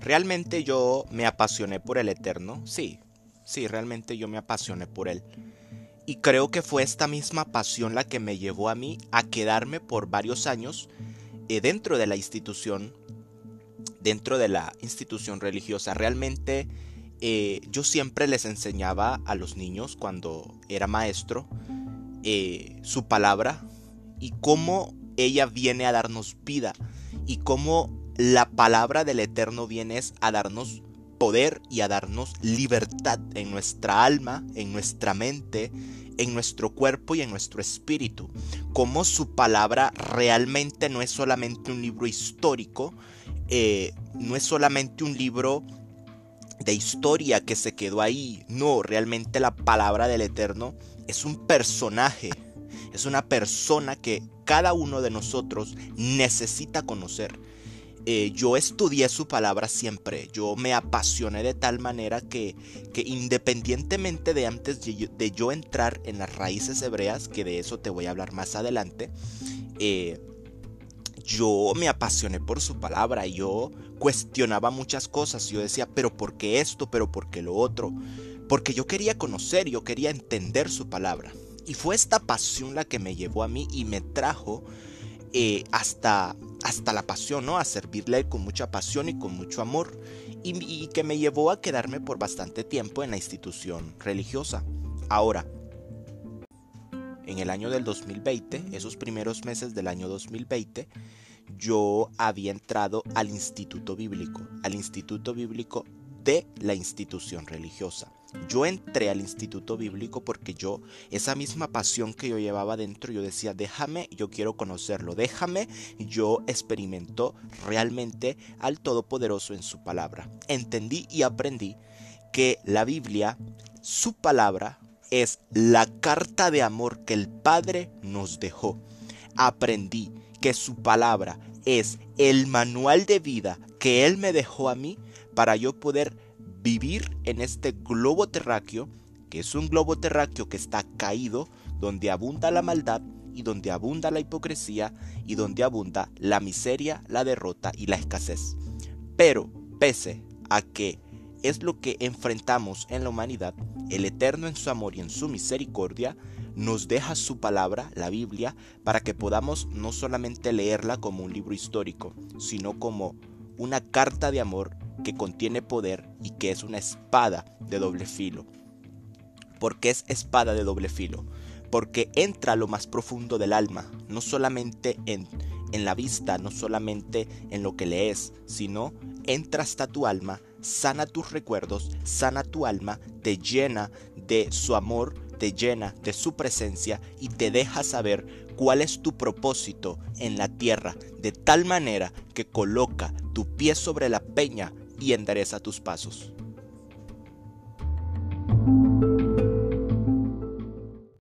Realmente yo me apasioné por el Eterno, sí, sí, realmente yo me apasioné por él. Y creo que fue esta misma pasión la que me llevó a mí a quedarme por varios años eh, dentro de la institución, dentro de la institución religiosa. Realmente eh, yo siempre les enseñaba a los niños cuando era maestro eh, su palabra y cómo ella viene a darnos vida y cómo la palabra del Eterno viene a darnos poder y a darnos libertad en nuestra alma, en nuestra mente, en nuestro cuerpo y en nuestro espíritu. Como su palabra realmente no es solamente un libro histórico, eh, no es solamente un libro de historia que se quedó ahí. No, realmente la palabra del Eterno es un personaje, es una persona que cada uno de nosotros necesita conocer. Eh, yo estudié su palabra siempre, yo me apasioné de tal manera que, que independientemente de antes de yo, entrar en las raíces hebreas, que de eso te voy a hablar más adelante, eh, yo me apasioné por su palabra, yo cuestionaba muchas cosas, yo decía, pero ¿por qué esto? ¿Pero por qué lo otro? Porque yo quería conocer, yo quería entender su palabra. Y fue esta pasión la que me llevó a mí y me trajo eh, hasta, hasta la pasión, ¿no? A servirle con mucha pasión y con mucho amor. Y, que me llevó a quedarme por bastante tiempo en la institución religiosa. Ahora, en el año del 2020, esos primeros meses del año 2020, yo había entrado al instituto bíblico, al instituto bíblico de la institución religiosa. Yo entré al instituto bíblico porque yo, esa misma pasión que yo llevaba dentro, yo decía, déjame, yo quiero conocerlo, déjame, yo experimento realmente al Todopoderoso en su palabra. Entendí y aprendí que la Biblia, su palabra, es la carta de amor que el Padre nos dejó. Aprendí que su palabra es el manual de vida que Él me dejó a mí para yo poder vivir en este globo terráqueo, que es un globo terráqueo que está caído, donde abunda la maldad y donde abunda la hipocresía y donde abunda la miseria, la derrota y la escasez. Pero, pese a que es lo que enfrentamos en la humanidad, el Eterno en su amor y en su misericordia nos deja su palabra, la Biblia, para que podamos no solamente leerla como un libro histórico, sino como una carta de amor que contiene poder y que es una espada de doble filo. ¿Por qué es espada de doble filo? Porque entra a lo más profundo del alma, no solamente en, en la vista, no solamente en lo que lees, sino entra hasta tu alma, sana tus recuerdos, sana tu alma, te llena de su amor, te llena de su presencia y te deja saber cuál es tu propósito en la tierra, de tal manera que coloca tu pie sobre la peña y endereza tus pasos.